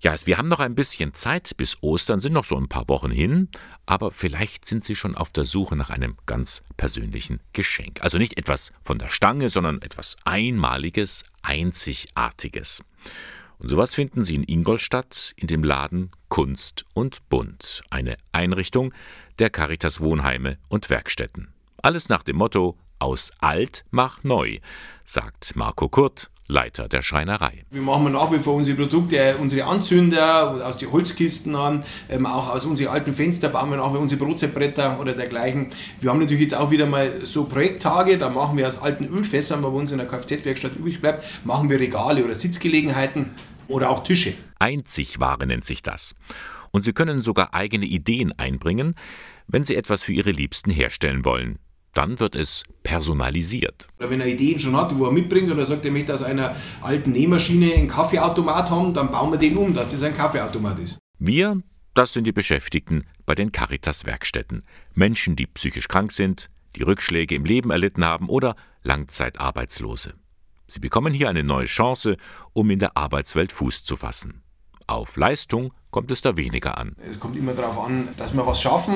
Ja, wir haben noch ein bisschen Zeit bis Ostern, sind noch so ein paar Wochen hin, aber vielleicht sind Sie schon auf der Suche nach einem ganz persönlichen Geschenk. Also nicht etwas von der Stange, sondern etwas Einmaliges, Einzigartiges. Und sowas finden Sie in Ingolstadt in dem Laden Kunst und Bunt, eine Einrichtung der Caritas Wohnheime und Werkstätten. Alles nach dem Motto aus alt mach neu, sagt Marco Kurt, Leiter der Schreinerei. Wir machen nach wie vor unsere Produkte, unsere Anzünder aus den Holzkisten an, ähm, auch aus unseren alten Fenster bauen wir nach wie unsere Brotzeitbretter oder dergleichen. Wir haben natürlich jetzt auch wieder mal so Projekttage, da machen wir aus alten Ölfässern, was bei uns in der Kfz-Werkstatt übrig bleibt, machen wir Regale oder Sitzgelegenheiten oder auch Tische. Einzigware nennt sich das. Und Sie können sogar eigene Ideen einbringen, wenn Sie etwas für Ihre Liebsten herstellen wollen. Dann wird es personalisiert. Oder wenn er Ideen schon hat, wo er mitbringt oder sagt, er möchte aus einer alten Nähmaschine einen Kaffeeautomat haben, dann bauen wir den um, dass das ein Kaffeeautomat ist. Wir, das sind die Beschäftigten bei den Caritas-Werkstätten. Menschen, die psychisch krank sind, die Rückschläge im Leben erlitten haben oder Langzeitarbeitslose. Sie bekommen hier eine neue Chance, um in der Arbeitswelt Fuß zu fassen. Auf Leistung kommt es da weniger an. Es kommt immer darauf an, dass wir was schaffen,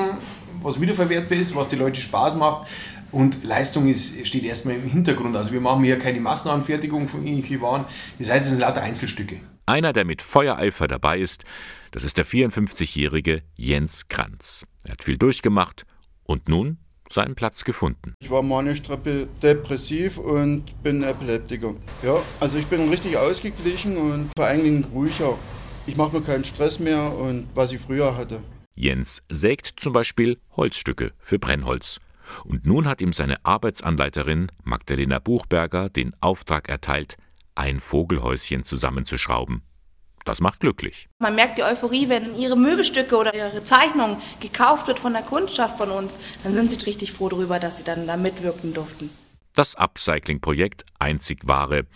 was wiederverwertbar ist, was die Leute Spaß macht. Und Leistung ist, steht erstmal im Hintergrund. Also wir machen hier keine Massenanfertigung von irgendwelchen Waren. Das heißt, es sind lauter Einzelstücke. Einer, der mit Feuereifer dabei ist, das ist der 54-jährige Jens Kranz. Er hat viel durchgemacht und nun seinen Platz gefunden. Ich war manisch depressiv und bin Epileptiker. Ja, also ich bin richtig ausgeglichen und vor allen Dingen ruhiger. Ich mache mir keinen Stress mehr und was ich früher hatte. Jens sägt zum Beispiel Holzstücke für Brennholz. Und nun hat ihm seine Arbeitsanleiterin Magdalena Buchberger den Auftrag erteilt, ein Vogelhäuschen zusammenzuschrauben. Das macht glücklich. Man merkt die Euphorie, wenn ihre Möbelstücke oder ihre Zeichnung gekauft wird von der Kundschaft von uns, dann sind sie richtig froh darüber, dass sie dann da mitwirken durften. Das Upcycling-Projekt Einzigware.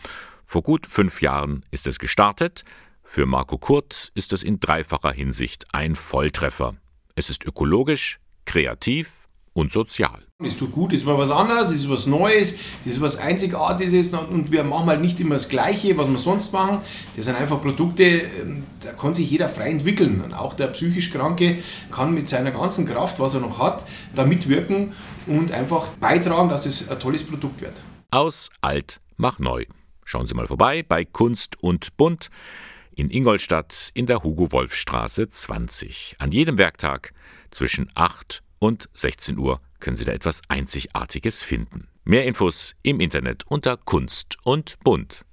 Vor gut fünf Jahren ist es gestartet. Für Marco Kurt ist es in dreifacher Hinsicht ein Volltreffer. Es ist ökologisch, kreativ und sozial. Es tut gut, es ist mal was anderes, es ist was Neues, es ist was Einzigartiges und wir machen halt nicht immer das Gleiche, was wir sonst machen. Das sind einfach Produkte, ähm, da kann sich jeder frei entwickeln. Und auch der psychisch Kranke kann mit seiner ganzen Kraft, was er noch hat, da mitwirken und einfach beitragen, dass es ein tolles Produkt wird. Aus alt mach neu. Schauen Sie mal vorbei bei Kunst und Bunt in Ingolstadt in der Hugo-Wolf-Straße 20. An jedem Werktag zwischen 8 und 16 Uhr können Sie da etwas Einzigartiges finden. Mehr Infos im Internet unter Kunst und Bunt.